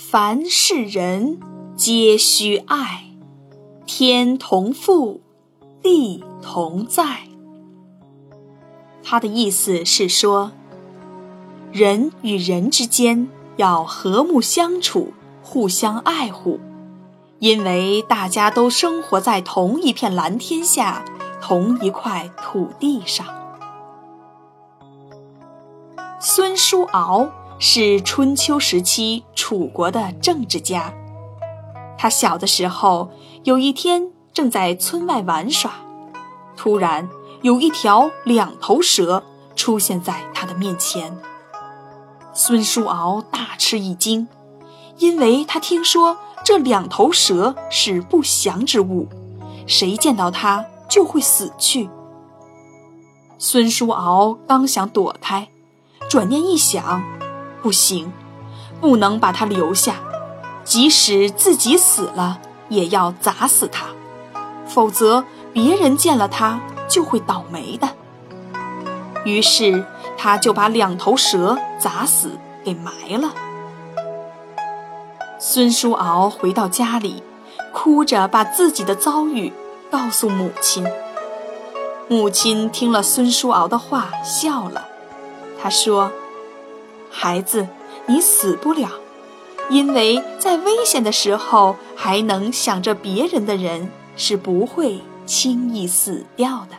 凡是人皆须爱，天同覆，地同在。他的意思是说，人与人之间要和睦相处，互相爱护，因为大家都生活在同一片蓝天下，同一块土地上。孙叔敖。是春秋时期楚国的政治家。他小的时候，有一天正在村外玩耍，突然有一条两头蛇出现在他的面前。孙叔敖大吃一惊，因为他听说这两头蛇是不祥之物，谁见到它就会死去。孙叔敖刚想躲开，转念一想。不行，不能把他留下，即使自己死了，也要砸死他，否则别人见了他就会倒霉的。于是他就把两头蛇砸死，给埋了。孙叔敖回到家里，哭着把自己的遭遇告诉母亲。母亲听了孙叔敖的话，笑了，他说。孩子，你死不了，因为在危险的时候还能想着别人的人是不会轻易死掉的。